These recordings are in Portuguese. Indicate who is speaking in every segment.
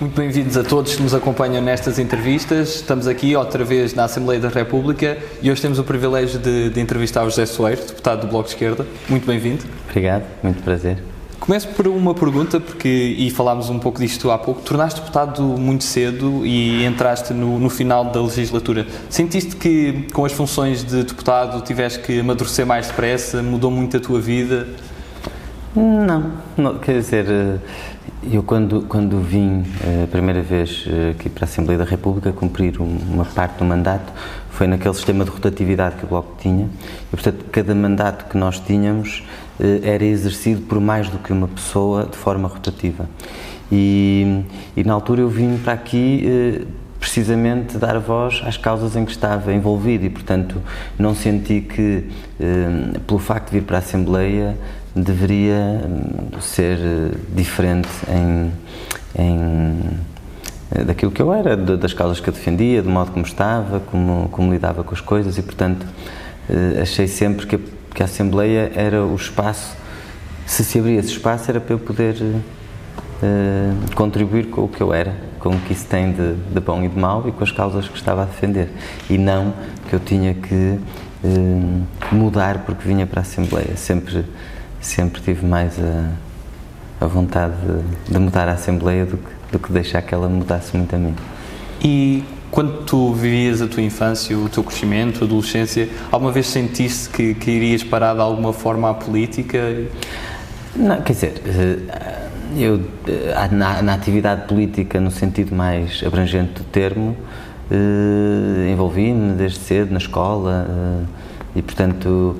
Speaker 1: Muito bem-vindos a todos que nos acompanham nestas entrevistas. Estamos aqui outra vez na Assembleia da República e hoje temos o privilégio de, de entrevistar o José Soeiro, deputado do Bloco de Esquerda. Muito bem-vindo.
Speaker 2: Obrigado, muito prazer.
Speaker 1: Começo por uma pergunta, porque, e falámos um pouco disto há pouco, tornaste deputado muito cedo e entraste no, no final da legislatura. Sentiste que com as funções de deputado tiveste que amadurecer mais depressa? Mudou muito a tua vida?
Speaker 2: Não, não quer dizer, eh, eu quando, quando vim eh, a primeira vez eh, aqui para a Assembleia da República cumprir uma parte do mandato, foi naquele sistema de rotatividade que o Bloco tinha, e portanto cada mandato que nós tínhamos era exercido por mais do que uma pessoa de forma rotativa. E, e na altura eu vim para aqui precisamente dar voz às causas em que estava envolvido e, portanto, não senti que, pelo facto de vir para a Assembleia, deveria hum, ser eh, diferente em, em eh, daquilo que eu era, das causas que eu defendia, do modo como estava, como, como lidava com as coisas e, portanto, eh, achei sempre que a, que a Assembleia era o espaço, se se abria esse espaço, era para eu poder uh, contribuir com o que eu era, com o que isso tem de, de, bom e de mau e com as causas que estava a defender. E não que eu tinha que uh, mudar porque vinha para a Assembleia. Sempre sempre tive mais a, a vontade de, de, mudar a Assembleia do que, do que deixar que ela mudasse muito a mim.
Speaker 1: E quando tu vivias a tua infância, o teu crescimento, a adolescência, alguma vez sentiste que, que irias parar de alguma forma à política?
Speaker 2: Não, quer dizer, eh, eu eh, na, na atividade política, no sentido mais abrangente do termo, eh, envolvi-me desde cedo na escola e portanto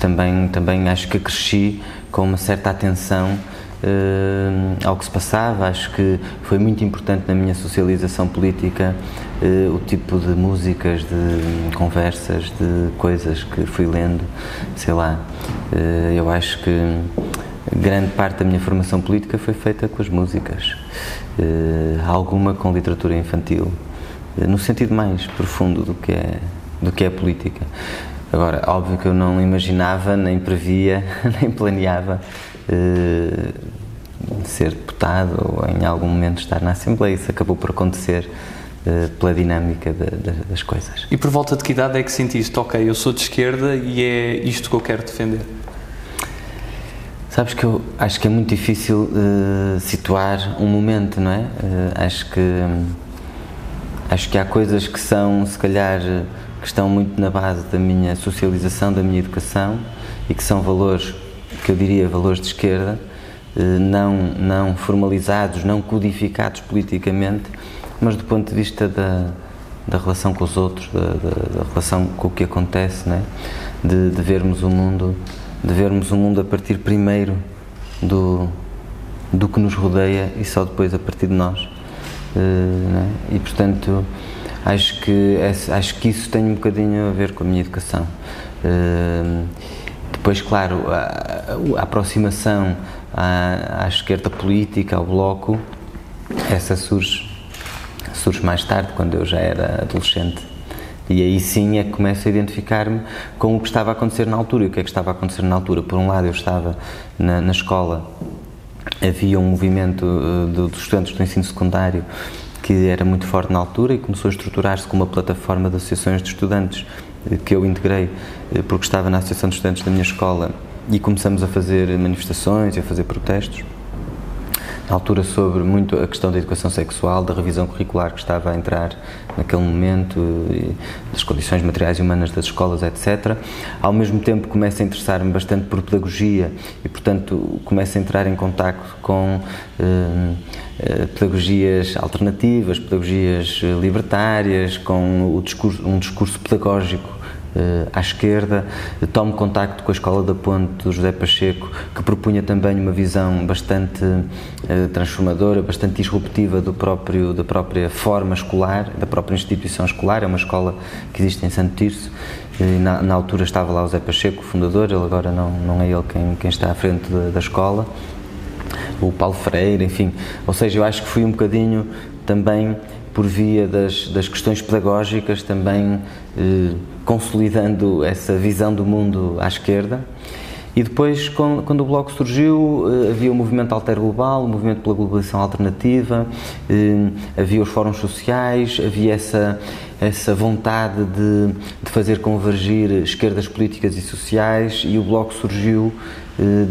Speaker 2: também também acho que cresci com uma certa atenção uh, ao que se passava. Acho que foi muito importante na minha socialização política uh, o tipo de músicas de conversas de coisas que fui lendo sei lá. Uh, eu acho que grande parte da minha formação política foi feita com as músicas alguma com literatura infantil no sentido mais profundo do que é do que é política Agora, óbvio que eu não imaginava, nem previa, nem planeava eh, ser deputado ou em algum momento estar na Assembleia. Isso acabou por acontecer eh, pela dinâmica de, de, das coisas.
Speaker 1: E por volta de que idade é que sentiste, ok, eu sou de esquerda e é isto que eu quero defender?
Speaker 2: Sabes que eu acho que é muito difícil uh, situar um momento, não é? Uh, acho que acho que há coisas que são, se calhar, que estão muito na base da minha socialização, da minha educação e que são valores que eu diria valores de esquerda, eh, não, não formalizados, não codificados politicamente, mas do ponto de vista da, da relação com os outros, da, da, da relação com o que acontece, né? de, de vermos o mundo, de vermos o mundo a partir primeiro do, do que nos rodeia e só depois a partir de nós. Né? E portanto acho que, acho que isso tem um bocadinho a ver com a minha educação. Uh, depois, claro, a, a aproximação à, à, esquerda política, ao bloco, essa surge, surge mais tarde, quando eu já era adolescente. E aí sim é que começo a identificar-me com o que estava a acontecer na altura. E o que é que estava a acontecer na altura? Por um lado, eu estava na, na escola, havia um movimento uh, dos estudantes do ensino secundário que era muito forte na altura e começou a estruturar-se como uma plataforma de associações de estudantes eh, que eu integrei eh, porque estava na Associação de Estudantes da minha escola e começamos a fazer manifestações e a fazer protestos na altura sobre muito a questão da educação sexual, da revisão curricular que estava a entrar naquele momento, das condições materiais e humanas das escolas, etc. Ao mesmo tempo começo a interessar-me bastante por pedagogia e, portanto, começo a entrar em contato com eh, eh pedagogias alternativas, pedagogias eh, libertárias, com discurso, um discurso pedagógico eh, à esquerda, tomo contacto com a Escola da Ponte do José Pacheco, que propunha também uma visão bastante eh, transformadora, bastante disruptiva do próprio, da própria forma escolar, da própria instituição escolar. É uma escola que existe em Santo Tirso. Na, na, altura estava lá o José Pacheco, o fundador, ele agora não, não é ele quem, quem está à frente da, da escola. O Paulo Freire, enfim. Ou seja, eu acho que fui um bocadinho também por via das, das questões pedagógicas, também eh, consolidando essa visão do mundo à esquerda. E depois, quando o Bloco surgiu, eh, havia o movimento Alter Global, o movimento pela globalização alternativa, eh, havia os fóruns sociais, havia essa, essa vontade de, de fazer convergir esquerdas políticas e sociais e o Bloco surgiu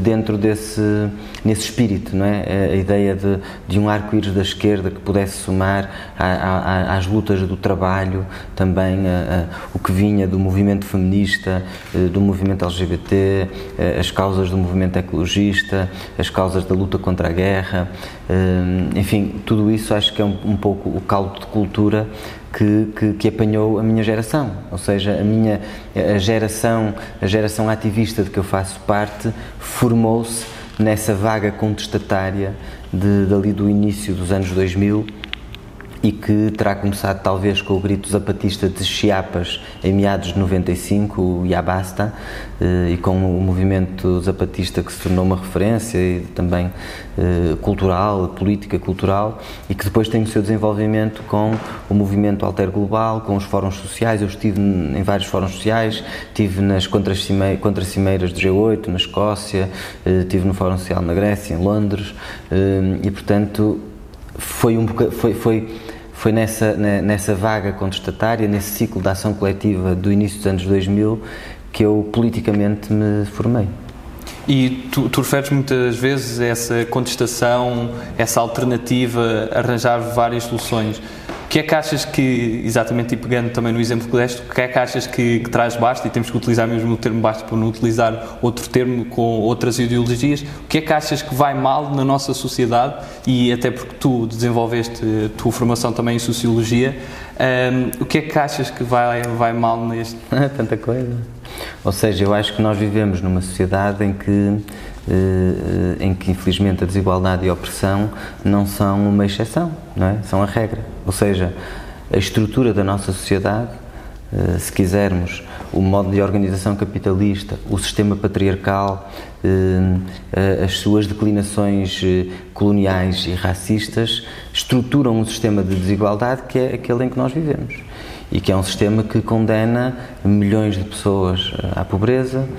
Speaker 2: dentro desse nesse espírito, não é? A ideia de, de um arco-íris da esquerda que pudesse somar a, a, às lutas do trabalho, também a, o que vinha do movimento feminista, eh, do movimento LGBT, eh, as causas do movimento ecologista, as causas da luta contra a guerra, enfim, tudo isso acho que é um, um pouco o caldo de cultura que, que, que, apanhou a minha geração, ou seja, a minha a geração, a geração ativista de que eu faço parte formou-se nessa vaga contestatária de, dali do início dos anos 2000 e que terá começado talvez com o grito zapatista de Chiapas em meados de 95, o Ya Basta, eh, e com o movimento zapatista que se tornou uma referência e também eh, cultural, política cultural, e que depois tem o seu desenvolvimento com o movimento Alter Global, com os fóruns sociais. Eu estive em vários fóruns sociais, estive nas contracimeiras do G8, na Escócia, eh, estive no Fórum Social na Grécia, em Londres, e portanto foi um foi, foi foi nessa, nessa vaga contestatária, nesse ciclo de ação coletiva do início dos anos 2000, que eu politicamente me formei.
Speaker 1: E tu, tu referes muitas vezes a essa contestação, essa alternativa, arranjar várias soluções que é que achas que, exatamente e pegando também no exemplo que deste, o que é que achas que, que traz basta, e temos que utilizar mesmo o termo basta para não utilizar outro termo com outras ideologias, o que é que achas que vai mal na nossa sociedade e até porque tu desenvolveste a tua formação também em Sociologia, um, o que é que achas que vai, vai mal neste?
Speaker 2: Tanta coisa. Ou seja, eu acho que nós vivemos numa sociedade em que eh, em que infelizmente a desigualdade e a opressão não são uma exceção, não é? São a regra. Ou seja, a estrutura da nossa sociedade, eh, se quisermos, o modo de organização capitalista, o sistema patriarcal, eh, as suas declinações coloniais e racistas, estruturam um sistema de desigualdade que é aquele em que nós vivemos e que é um sistema que condena milhões de pessoas à pobreza,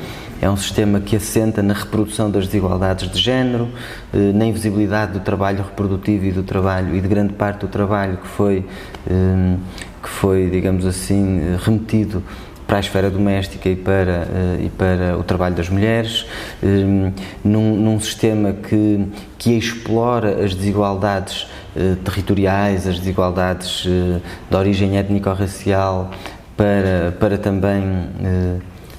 Speaker 2: é um sistema que assenta na reprodução das desigualdades de género, eh, na invisibilidade do trabalho reprodutivo e do trabalho e de grande parte do trabalho que foi, eh, que foi digamos assim, remetido para a esfera doméstica e para, eh, e para o trabalho das mulheres, num, num sistema que, que explora as desigualdades territoriais, as desigualdades de origem étnico-racial, para, para também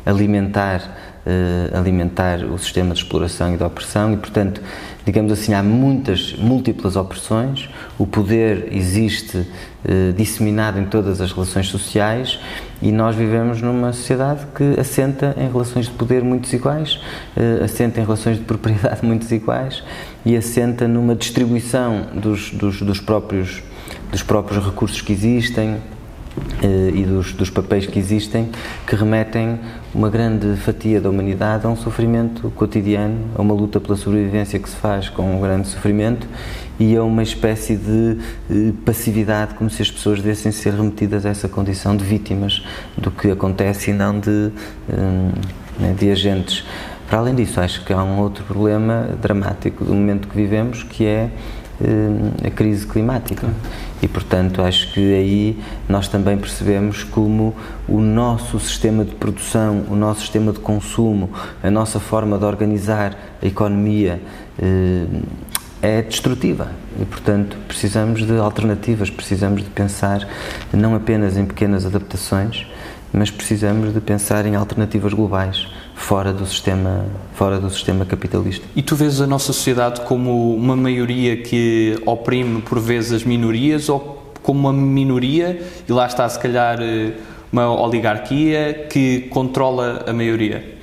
Speaker 2: alimentar uh, alimentar o sistema de exploração e de opressão. E, portanto, digamos assim, há muitas, múltiplas opressões, o poder existe uh, disseminado em todas as relações sociais e nós vivemos numa sociedade que assenta em relações de poder muito desiguais, uh, assenta em relações de propriedade muito desiguais e assenta numa distribuição dos, dos, dos próprios dos próprios recursos que existem, eh, e dos, dos, papéis que existem que remetem uma grande fatia da humanidade a um sofrimento cotidiano, a uma luta pela sobrevivência que se faz com um grande sofrimento e a uma espécie de eh, passividade, como se as pessoas devessem ser remetidas a essa condição de vítimas do que acontece e não de, eh, né, de agentes. Para além disso, acho que há um outro problema dramático do momento que vivemos, que é a crise climática. E, portanto, acho que aí nós também percebemos como o nosso sistema de produção, o nosso sistema de consumo, a nossa forma de organizar a economia eh, é destrutiva. E, portanto, precisamos de alternativas, precisamos de pensar não apenas em pequenas adaptações, mas precisamos de pensar em alternativas globais fora do sistema fora do sistema capitalista.
Speaker 1: E tu vês a nossa sociedade como uma maioria que oprime por vezes as minorias ou como uma minoria e lá está se calhar uma oligarquia que controla a maioria?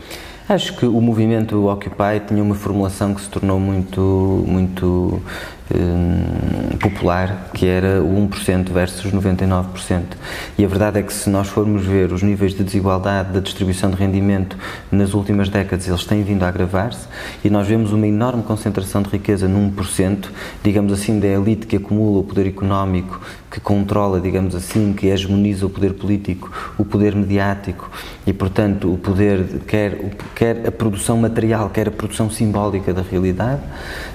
Speaker 2: Acho que o movimento Occupy tinha uma formulação que se tornou muito muito eh, popular, que era o 1% versus 99%. E a verdade é que se nós formos ver os níveis de desigualdade da distribuição de rendimento nas últimas décadas, eles têm vindo a agravar-se e nós vemos uma enorme concentração de riqueza num 1%, digamos assim, da elite que acumula o poder económico, que controla, digamos assim, que hegemoniza o poder político, o poder mediático e, portanto, o poder, quer, quer a produção material, quer a produção simbólica da realidade.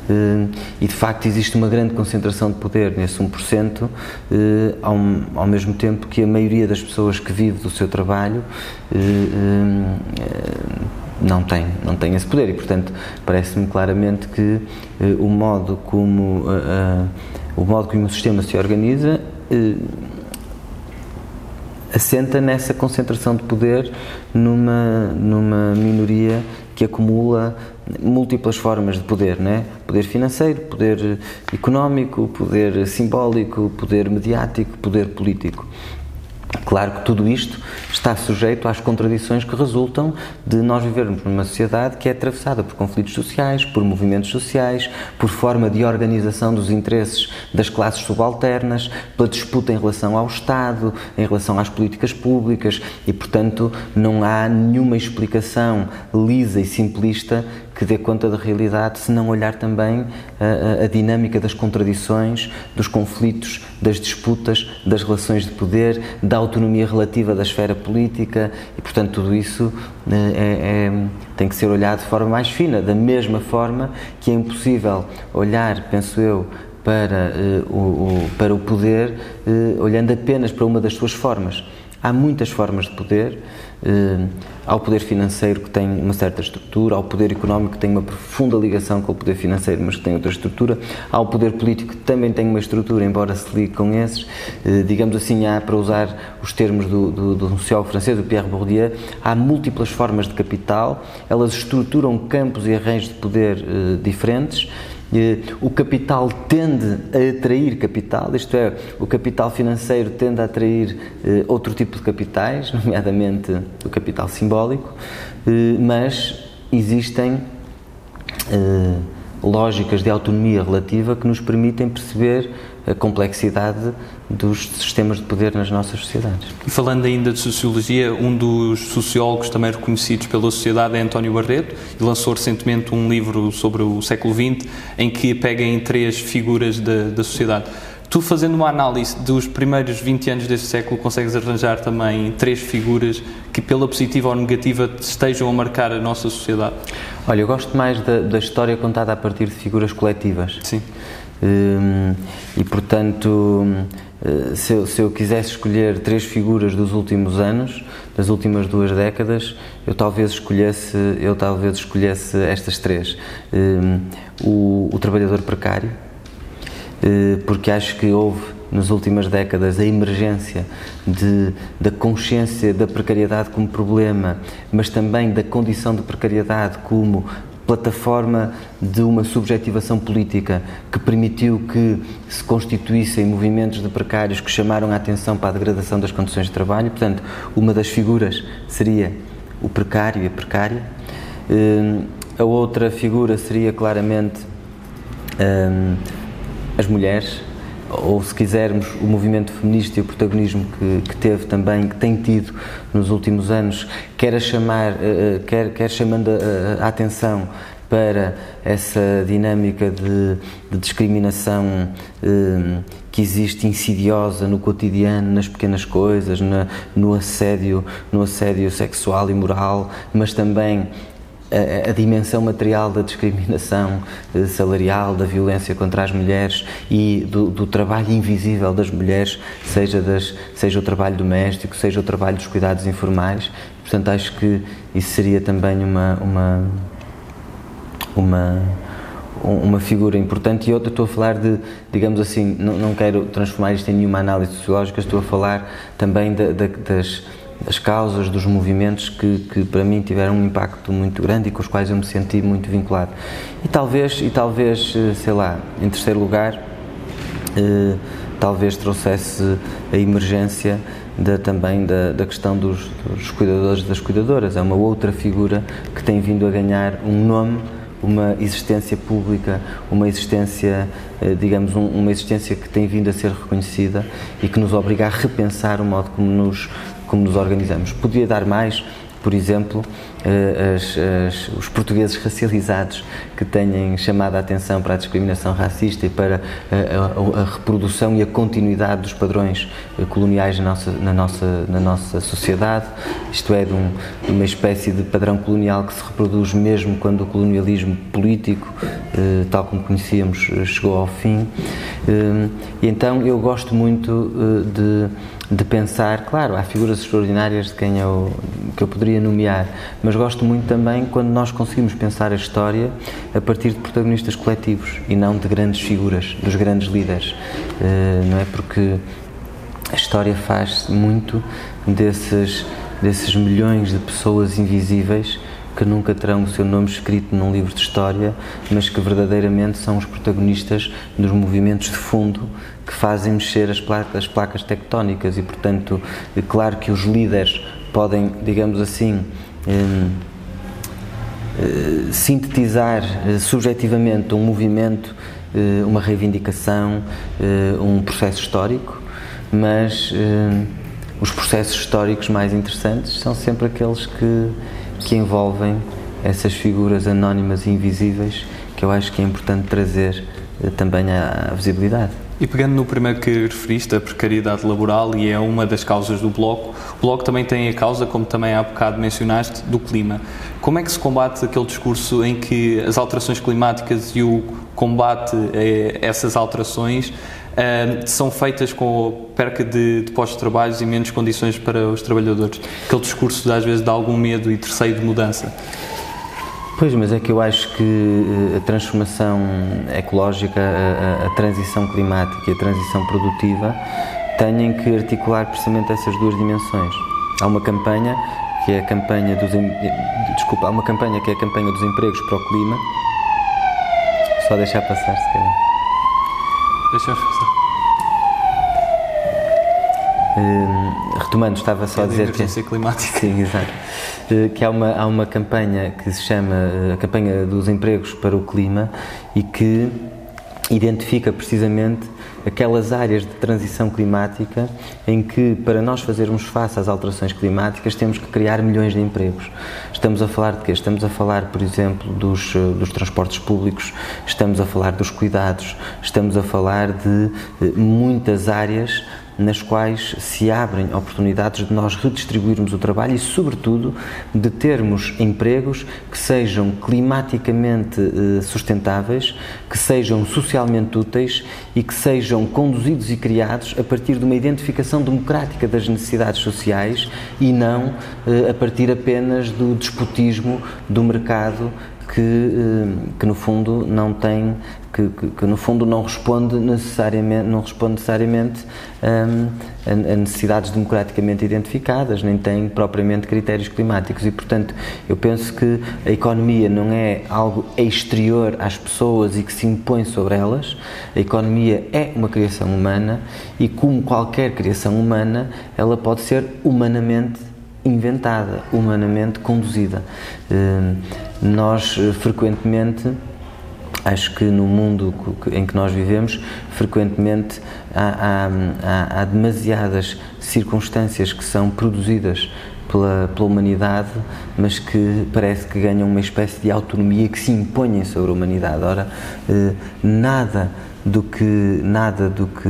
Speaker 2: Eh, e, de facto, existe uma grande concentração de poder nesse 1%, eh, ao, ao mesmo tempo que a maioria das pessoas que vive do seu trabalho eh, não tem, não tem esse poder e, portanto, parece-me claramente que o modo como o modo como o sistema se organiza eh, assenta nessa concentração de poder numa, numa minoria que acumula múltiplas formas de poder, né? Poder financeiro, poder económico, poder simbólico, poder mediático, poder político. Claro que tudo isto está sujeito às contradições que resultam de nós vivermos numa sociedade que é atravessada por conflitos sociais, por movimentos sociais, por forma de organização dos interesses das classes subalternas, pela disputa em relação ao Estado, em relação às políticas públicas e, portanto, não há nenhuma explicação lisa e simplista que dê conta da realidade se não olhar também a, a, a, dinâmica das contradições, dos conflitos, das disputas, das relações de poder, da autonomia relativa da esfera política e, portanto, tudo isso eh, é, é, tem que ser olhado de forma mais fina, da mesma forma que é impossível olhar, penso eu, para, uh, o, o, para o poder uh, olhando apenas para uma das suas formas. Há muitas formas de poder Uh, ao poder financeiro que tem uma certa estrutura, ao poder económico que tem uma profunda ligação com o poder financeiro, mas que tem outra estrutura, ao poder político que também tem uma estrutura, embora se ligue com esses. Uh, digamos assim, há, para usar os termos do, do, do francês, do Pierre Bourdieu, há múltiplas formas de capital, elas estruturam campos e arranjos de poder uh, diferentes o capital tende a atrair capital, isto é, o capital financeiro tende a atrair eh, outro tipo de capitais, nomeadamente o capital simbólico, eh, mas existem eh, lógicas de autonomia relativa que nos permitem perceber a complexidade dos sistemas de poder nas nossas sociedades.
Speaker 1: E falando ainda de sociologia, um dos sociólogos também reconhecidos pela sociedade é António Barreto e lançou recentemente um livro sobre o século XX em que pega em três figuras da, da sociedade. Tu, fazendo uma análise dos primeiros 20 anos deste século, consegues arranjar também três figuras que, pela positiva ou negativa, estejam a marcar a nossa sociedade?
Speaker 2: Olha, eu gosto mais da, da história contada a partir de figuras coletivas.
Speaker 1: Sim.
Speaker 2: Hum, e, portanto, eh, se eu, se eu, quisesse escolher três figuras dos últimos anos, das últimas duas décadas, eu talvez escolhesse, eu talvez escolhesse estas três. Hum, o, o trabalhador precário, eh, porque acho que houve nas últimas décadas a emergência de, da consciência da precariedade como problema, mas também da condição de precariedade como plataforma de uma subjetivação política que permitiu que se constituíssem movimentos de precários que chamaram a atenção para a degradação das condições de trabalho. Portanto, uma das figuras seria o precário e a precária. Hum, a outra figura seria claramente hum, as mulheres, ou se quisermos, o movimento feminista e o protagonismo que, que, teve também, que tem tido nos últimos anos, quer, a chamar, uh, quer, quer chamando a, a, atenção para essa dinâmica de, de discriminação uh, que existe insidiosa no cotidiano, nas pequenas coisas, na, no assédio, no assédio sexual e moral, mas também a, a, dimensão material da discriminação eh, salarial, da violência contra as mulheres e do, do, trabalho invisível das mulheres, seja, das, seja o trabalho doméstico, seja o trabalho dos cuidados informais. Portanto, acho que isso seria também uma, uma, uma, uma figura importante. E outra, estou a falar de, digamos assim, não, não quero transformar isto em nenhuma análise sociológica, estou a falar também de, de, das das causas, dos movimentos que, que para mim tiveram um impacto muito grande e com os quais eu me senti muito vinculado. E talvez, e talvez eh, sei lá, em terceiro lugar, eh, talvez trouxesse a emergência da, também da, da questão dos, dos cuidadores das cuidadoras. É uma outra figura que tem vindo a ganhar um nome uma existência pública, uma existência, eh, digamos, um, uma existência que tem vindo a ser reconhecida e que nos obriga a repensar o modo como nos, como nos organizamos. Podia dar mais, por exemplo, eh, as, as, os portugueses racializados que têm chamado a atenção para a discriminação racista e para a, a, a reprodução e a continuidade dos padrões eh, coloniais na nossa, na nossa, na nossa sociedade, isto é, de, um, de uma espécie de padrão colonial que se reproduz mesmo quando o colonialismo político, eh, tal como conhecíamos, chegou ao fim. E então eu gosto muito de de pensar, claro, há figuras extraordinárias de quem eu, que eu poderia nomear, mas gosto muito também quando nós conseguimos pensar a história a partir de protagonistas coletivos e não de grandes figuras, dos grandes líderes, uh, não é? Porque a história faz muito desses, desses milhões de pessoas invisíveis que nunca terão o seu nome escrito num livro de história, mas que verdadeiramente são os protagonistas dos movimentos de fundo que fazem mexer as placas, as placas tectónicas e, portanto, é claro que os líderes podem, digamos assim, sintetizar eh, subjetivamente um movimento, eh, uma reivindicação, um processo histórico, mas os processos históricos mais interessantes são sempre aqueles que, que envolvem essas figuras anónimas e invisíveis que eu acho que é importante trazer também à visibilidade.
Speaker 1: E pegando no primeiro que referiste, a precariedade laboral, e é uma das causas do Bloco, o Bloco também tem a causa, como também há bocado mencionaste, do clima. Como é que se combate aquele discurso em que as alterações climáticas e o combate a essas alterações uh, são feitas com perca de, de postos de trabalho e menos condições para os trabalhadores? Aquele discurso às vezes dá algum medo e terceiro de mudança.
Speaker 2: Pois, mas é que eu acho que eh, a transformação ecológica, a, a, a transição climática e a transição produtiva têm que articular precisamente essas duas dimensões. Há uma campanha que é a campanha dos desculpa, há uma campanha que é a campanha dos empregos para o clima. Só deixar passar se calhar.
Speaker 1: Deixa passar.
Speaker 2: Uh, retomando, estava só
Speaker 1: é
Speaker 2: a dizer que.
Speaker 1: climática.
Speaker 2: Sim, exato. Uh, que há uma, há uma campanha que se chama uh, a Campanha dos Empregos para o Clima e que identifica precisamente aquelas áreas de transição climática em que, para nós fazermos face às alterações climáticas, temos que criar milhões de empregos. Estamos a falar de quê? Estamos a falar, por exemplo, dos, dos transportes públicos, estamos a falar dos cuidados, estamos a falar de muitas áreas nas quais se abrem oportunidades de nós redistribuirmos o trabalho e, sobretudo, de termos empregos que sejam climaticamente eh, sustentáveis, que sejam socialmente úteis e que sejam conduzidos e criados a partir de uma identificação democrática das necessidades sociais e não eh, a partir apenas do despotismo do mercado que, eh, que no fundo não tem que, que, que, no fundo não responde necessariamente não responde necessariamente um, a, a, necessidades democraticamente identificadas nem tem propriamente critérios climáticos e portanto eu penso que a economia não é algo exterior às pessoas e que se impõe sobre elas a economia é uma criação humana e como qualquer criação humana ela pode ser humanamente inventada, humanamente conduzida. Hum, nós eh, frequentemente acho que no mundo em que nós vivemos, frequentemente há, há, há demasiadas circunstâncias que são produzidas pela, pela, humanidade, mas que parece que ganham uma espécie de autonomia que se impõem sobre a humanidade. Ora, eh, nada do que nada do que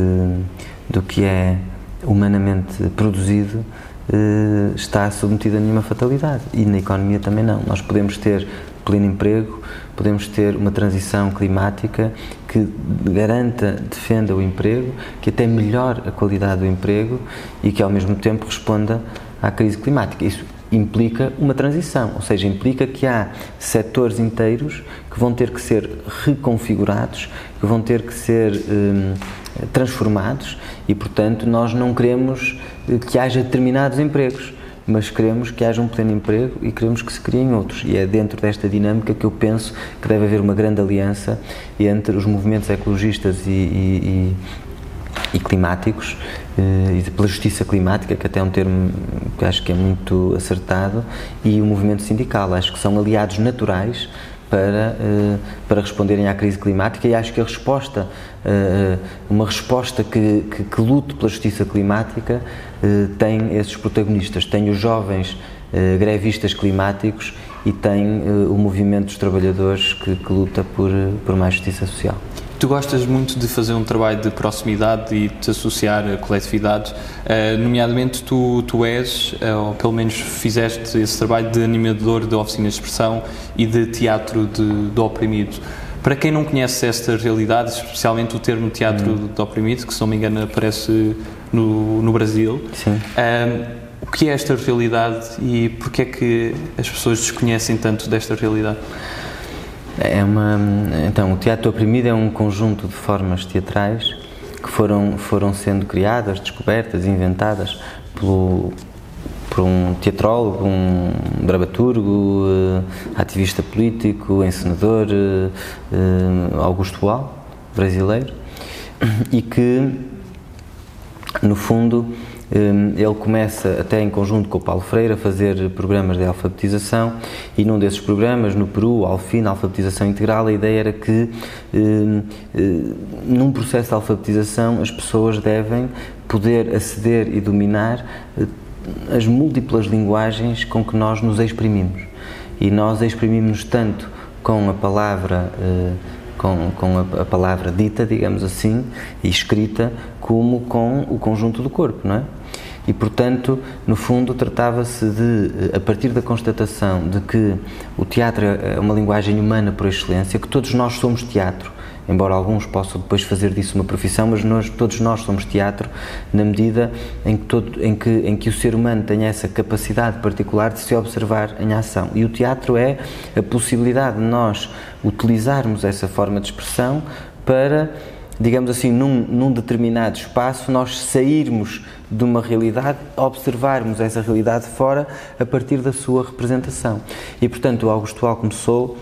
Speaker 2: do que é humanamente produzido eh, está submetida a nenhuma fatalidade e na economia também não. Nós podemos ter pleno emprego, podemos ter uma transição climática que garanta, defenda o emprego, que até melhore a qualidade do emprego e que ao mesmo tempo responda à crise climática. Isso implica uma transição, ou seja, implica que há setores inteiros que vão ter que ser reconfigurados, que vão ter que ser hum, transformados e, portanto, nós não queremos que haja determinados empregos, mas queremos que haja um pleno emprego e queremos que se criem outros. E é dentro desta dinâmica que eu penso que deve haver uma grande aliança entre os movimentos ecologistas e, e, e climáticos eh, e pela justiça climática, que até é um termo que acho que é muito acertado, e o movimento sindical. Acho que são aliados naturais para, uh, para responderem à crise climática e acho que a resposta, uh, uma resposta que, que, que, lute pela justiça climática tem esses protagonistas, tem os jovens grevistas climáticos e tem o movimento dos trabalhadores que, que luta por, por mais justiça social.
Speaker 1: Tu gostas muito de fazer um trabalho de proximidade e de te associar a coletividades, uh, nomeadamente tu, tu és, uh, ou pelo menos fizeste esse trabalho de animador de oficinas de expressão e de teatro de, de oprimido. Para quem não conhece esta realidade, especialmente o termo teatro hum. de oprimido, que se não me engano aparece no, no Brasil, uh, o que é esta realidade e porquê é que as pessoas desconhecem tanto desta realidade?
Speaker 2: É uma, então, o teatro oprimido é um conjunto de formas teatrais que foram, foram sendo criadas, descobertas, inventadas pelo, por um teatrólogo, um dramaturgo, uh, ativista político, encenador, uh, uh, Augusto Boal, brasileiro, e que, no fundo, ele começa, até em conjunto com o Paulo Freire, a fazer programas de alfabetização e num desses programas, no Peru, Alfina, Alfabetização Integral, a ideia era que hum, hum, num processo de alfabetização as pessoas devem poder aceder e dominar as múltiplas linguagens com que nós nos exprimimos. E nós exprimimos tanto com a palavra com, com a, a, palavra dita, digamos assim, e escrita, como com o conjunto do corpo, não é? E, portanto, no fundo, tratava-se de, a partir da constatação de que o teatro é uma linguagem humana por excelência, que todos nós somos teatro, embora alguns possam depois fazer disso uma profissão, mas nós, todos nós somos teatro na medida em que, todo, em, que, em que o ser humano tem essa capacidade particular de se observar em ação. E o teatro é a possibilidade de nós utilizarmos essa forma de expressão para digamos assim, num, num, determinado espaço, nós sairmos de uma realidade, observarmos essa realidade fora a partir da sua representação. E, portanto, o Augusto Al começou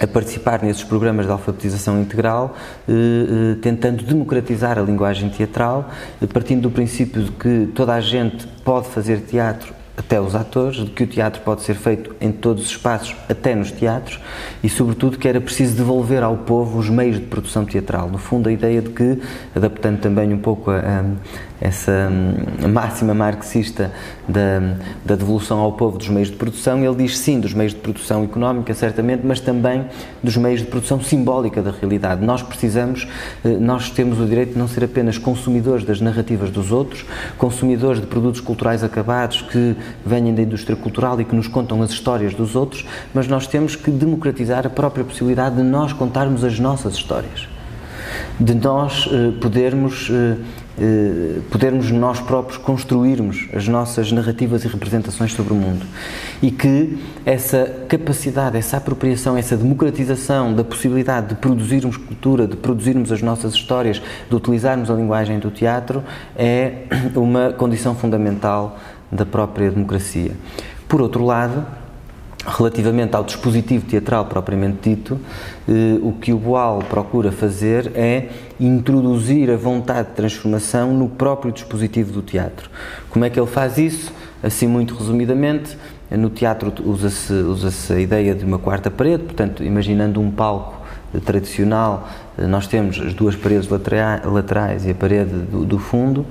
Speaker 2: a participar nesses programas de alfabetização integral, eh, eh, tentando democratizar a linguagem teatral, eh, partindo do princípio de que toda a gente pode fazer teatro até os atores, de que o teatro pode ser feito em todos os espaços, até nos teatros, e sobretudo que era preciso devolver ao povo os meios de produção teatral. No fundo, a ideia de que, adaptando também um pouco a, a essa hum, máxima marxista da, da devolução ao povo dos meios de produção, ele diz sim dos meios de produção económica, certamente, mas também dos meios de produção simbólica da realidade. Nós precisamos, eh, nós temos o direito de não ser apenas consumidores das narrativas dos outros, consumidores de produtos culturais acabados que venham da indústria cultural e que nos contam as histórias dos outros, mas nós temos que democratizar a própria possibilidade de nós contarmos as nossas histórias de nós eh, podermos eh, eh, podermos nós próprios construirmos as nossas narrativas e representações sobre o mundo. E que essa capacidade, essa apropriação, essa democratização da possibilidade de produzirmos cultura, de produzirmos as nossas histórias, de utilizarmos a linguagem do teatro, é uma condição fundamental da própria democracia. Por outro lado, Relativamente ao dispositivo teatral propriamente dito, eh, o que o Boal procura fazer é introduzir a vontade de transformação no próprio dispositivo do teatro. Como é que ele faz isso? Assim, muito resumidamente, no teatro usa-se usa, a ideia de uma quarta parede, portanto, imaginando um palco tradicional, eh, nós temos as duas paredes laterais e a parede do, do fundo,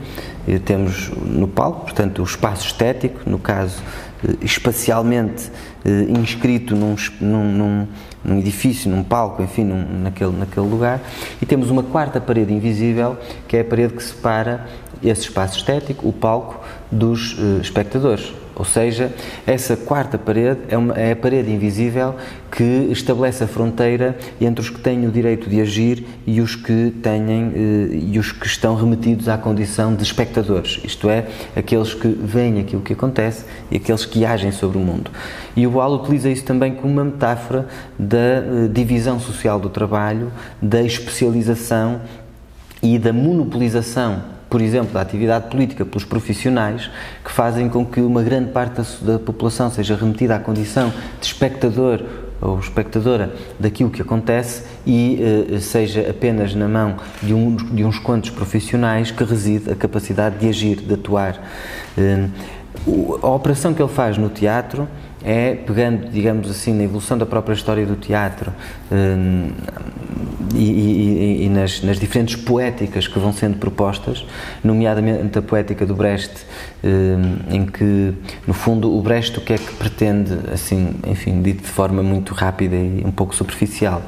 Speaker 2: e temos no palco, portanto, o espaço estético, no caso eh, espacialmente eh, inscrito num, num, num, edifício, num palco, enfim, num, naquele, naquele lugar, e temos uma quarta parede invisível, que é a parede que separa esse espaço estético, o palco, dos uh, espectadores. Ou seja, essa quarta parede é, uma, é, a parede invisível que estabelece a fronteira entre os que têm o direito de agir e os que têm eh, e os que estão remetidos à condição de espectadores, isto é, aqueles que veem aquilo que acontece e aqueles que agem sobre o mundo. E o Wall utiliza isso também como uma metáfora da eh, divisão social do trabalho, da especialização e da monopolização por exemplo, da atividade política pelos profissionais, que fazem com que uma grande parte da, da população seja remetida à condição de espectador ou espectadora daquilo que acontece e eh, seja apenas na mão de, um, de, uns quantos profissionais que reside a capacidade de agir, de atuar. Eh, a operação que ele faz no teatro é pegando, digamos assim, na evolução da própria história do teatro hum, e, e, e nas, nas, diferentes poéticas que vão sendo propostas, nomeadamente a poética do Brecht, hum, em que, no fundo, o Brecht o que é que pretende, assim, enfim, dito de forma muito rápida e um pouco superficial,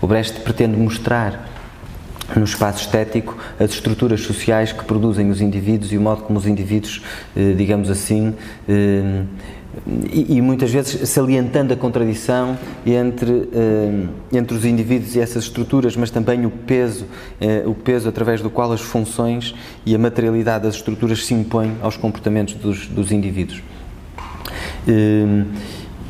Speaker 2: o Brecht pretende mostrar no espaço estético as estruturas sociais que produzem os indivíduos e o modo como os indivíduos, eh, digamos assim, eh, e, muitas vezes salientando a contradição entre, eh, entre os indivíduos e essas estruturas, mas também o peso, o peso através do qual as funções e a materialidade das estruturas se impõem aos comportamentos dos, dos indivíduos.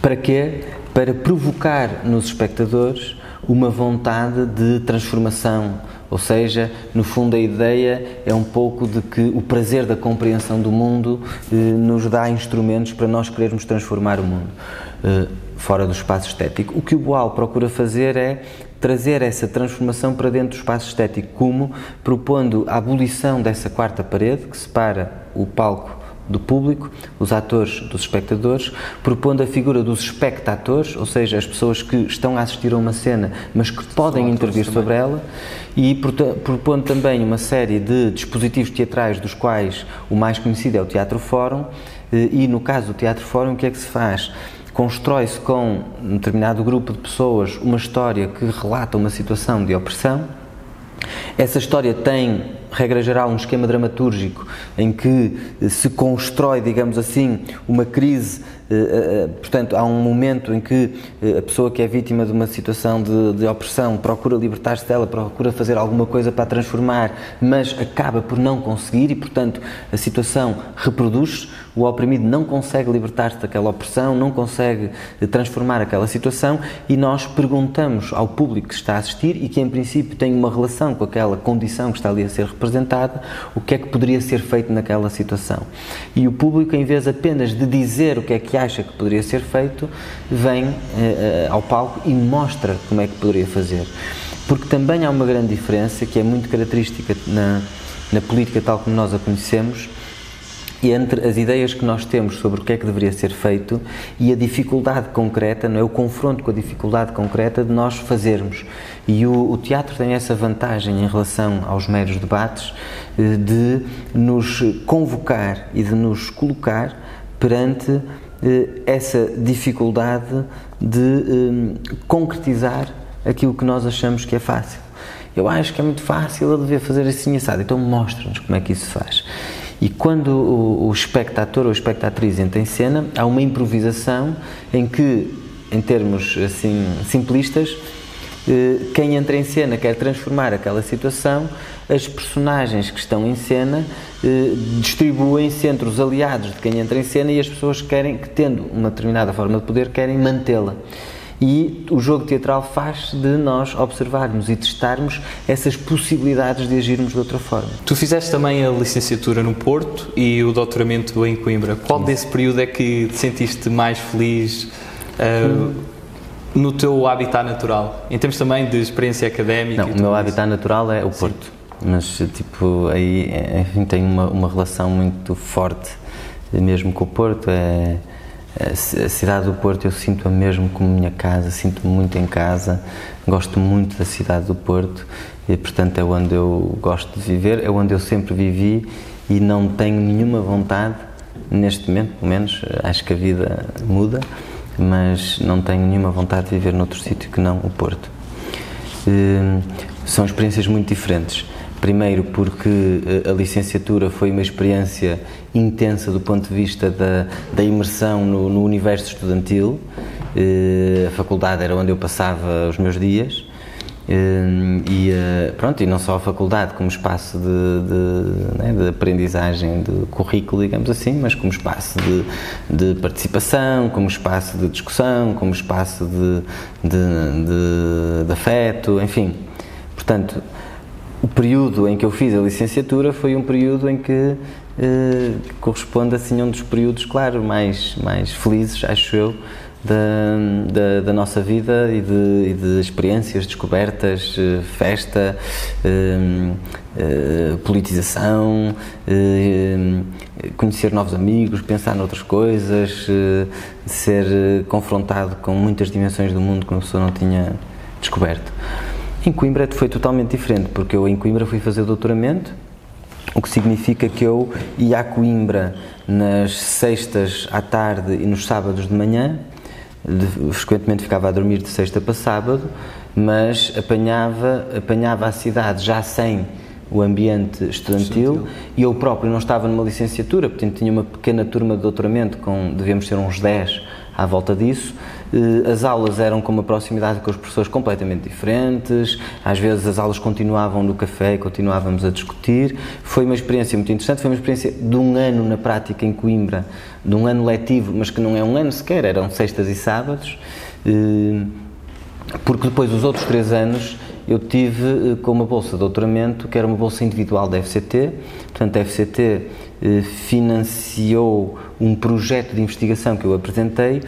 Speaker 2: Para quê? Para provocar nos espectadores uma vontade de transformação ou seja, no fundo, a ideia é um pouco de que o prazer da compreensão do mundo eh, nos dá instrumentos para nós querermos transformar o mundo eh, fora do espaço estético. O que o Boal procura fazer é trazer essa transformação para dentro do espaço estético, como propondo a abolição dessa quarta parede que separa o palco do público, os atores dos espectadores, propondo a figura dos espectadores, ou seja, as pessoas que estão a assistir a uma cena, mas que podem intervir sobre ela, e propondo também uma série de dispositivos teatrais, dos quais o mais conhecido é o Teatro Fórum, eh, e no caso do Teatro Fórum, o que é que se faz? Constrói-se com um determinado grupo de pessoas uma história que relata uma situação de opressão. Essa história tem regra geral, um esquema dramatúrgico em que se constrói, digamos assim, uma crise portanto, há um momento em que a pessoa que é vítima de uma situação de, de opressão procura libertar-se dela, procura fazer alguma coisa para a transformar, mas acaba por não conseguir e, portanto, a situação reproduz. O oprimido não consegue libertar-se daquela opressão, não consegue transformar aquela situação e nós perguntamos ao público que está a assistir e que, em princípio, tem uma relação com aquela condição que está ali a ser representada, o que é que poderia ser feito naquela situação. E o público, em vez apenas de dizer o que é que acha que poderia ser feito, vem uh, ao palco e mostra como é que poderia fazer. Porque também há uma grande diferença que é muito característica na, na política tal como nós a conhecemos, entre as ideias que nós temos sobre o que é que deveria ser feito e a dificuldade concreta, não é? o confronto com a dificuldade concreta de nós fazermos. E o, o teatro tem essa vantagem em relação aos meros debates eh, de nos convocar e de nos colocar perante eh, essa dificuldade de eh, concretizar aquilo que nós achamos que é fácil. Eu acho que é muito fácil, eu devia fazer assim assado, então mostra-nos como é que isso se faz. E quando o, o espectador ou a espectatriz entra em cena, há uma improvisação em que, em termos assim simplistas, eh, quem entra em cena quer transformar aquela situação, as personagens que estão em cena eh, distribuem-se entre os aliados de quem entra em cena e as pessoas que querem, que tendo uma determinada forma de poder, querem mantê-la. E o jogo teatral faz de nós observarmos e testarmos essas possibilidades de agirmos de outra forma.
Speaker 1: Tu fizeste também a licenciatura no Porto e o doutoramento em Coimbra. Qual Sim. desse período é que te sentiste mais feliz? Uh, no teu habitat natural, em termos também de experiência académica?
Speaker 2: Não, o meu habitat natural é o Porto. Mas tipo aí enfim, tenho uma, uma relação muito forte mesmo com o Porto. É, a cidade do Porto eu sinto-a mesmo como minha casa, sinto-me muito em casa, gosto muito da cidade do Porto e, portanto, é onde eu gosto de viver, é onde eu sempre vivi e não tenho nenhuma vontade, neste momento, pelo menos, acho que a vida muda, mas não tenho nenhuma vontade de viver noutro sítio que não o Porto. Hum, são experiências muito diferentes. Primeiro, porque eh, a licenciatura foi uma experiência intensa do ponto de vista da, da imersão no, no universo estudantil. Eh, a faculdade era onde eu passava os meus dias. Eh, e pronto e não só a faculdade como espaço de, de, né, de, aprendizagem de currículo digamos assim mas como espaço de, de participação como espaço de discussão como espaço de, de, afeto enfim portanto o período em que eu fiz a licenciatura foi um período em que eh, corresponde assim a um dos períodos, claro, mais, mais felizes, acho eu, da, da, da nossa vida e de, e de, experiências, descobertas, eh, festa, eh, eh, politização, eh, conhecer novos amigos, pensar noutras coisas, eh, ser confrontado com muitas dimensões do mundo que uma pessoa não tinha descoberto. Em Coimbra foi totalmente diferente, porque eu em Coimbra fui fazer doutoramento, o que significa que eu ia a Coimbra nas sextas à tarde e nos sábados de manhã, de, frequentemente ficava a dormir de sexta para sábado, mas apanhava, apanhava a cidade já sem o ambiente estudantil, estudantil, e eu próprio não estava numa licenciatura, portanto tinha uma pequena turma de doutoramento, com, devemos ser uns 10 à volta disso, as aulas eram com uma proximidade com os professores completamente diferentes, às vezes as aulas continuavam no café e continuávamos a discutir. Foi uma experiência muito interessante, foi uma experiência de um ano na prática em Coimbra, de um ano letivo, mas que não é um ano sequer, eram sextas e sábados, eh, porque depois os outros três anos eu tive eh, com uma bolsa de doutoramento, que era uma bolsa individual da FCT, portanto a FCT financiou um projeto de investigação que eu apresentei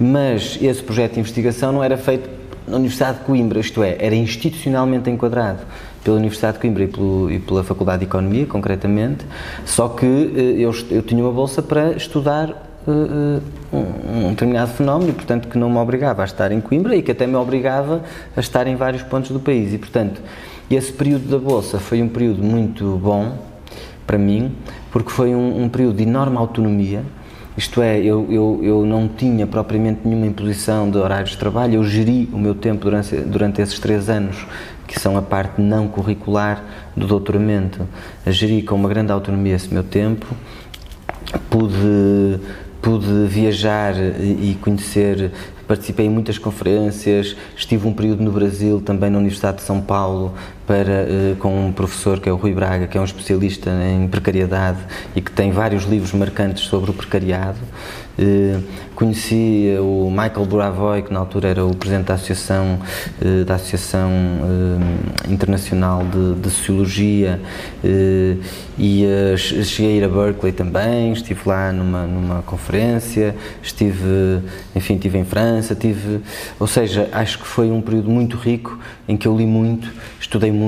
Speaker 2: mas esse projeto de investigação não era feito na Universidade de Coimbra, isto é, era institucionalmente enquadrado pela Universidade de Coimbra e, pelo, e pela Faculdade de Economia, concretamente, só que eh, eu, eu tinha uma bolsa para estudar Uh, um, um, determinado fenómeno portanto, que não me obrigava a estar em Coimbra e que até me obrigava a estar em vários pontos do país. E, portanto, esse período da Bolsa foi um período muito bom para mim, porque foi um, um período de enorme autonomia, isto é, eu, eu, eu não tinha propriamente nenhuma imposição de horários de trabalho, eu geri o meu tempo durante, durante esses três anos, que são a parte não curricular do doutoramento. Geri com uma grande autonomia esse meu tempo, pude, pude viajar e conhecer participei em muitas conferências, estive um período no Brasil, também na Universidade de São Paulo, para, eh, com um professor que é o Rui Braga, que é um especialista em precariedade e que tem vários livros marcantes sobre o precariado. Eh, conheci o Michael Buravoy, que na altura era o presidente da Associação, eh, da Associação Internacional de, de Sociologia, e cheguei a ir a Berkeley também, estive lá numa, numa conferência, estive, enfim, estive em França, tive, ou seja, acho que foi um período muito rico em que eu li muito, estudei muito,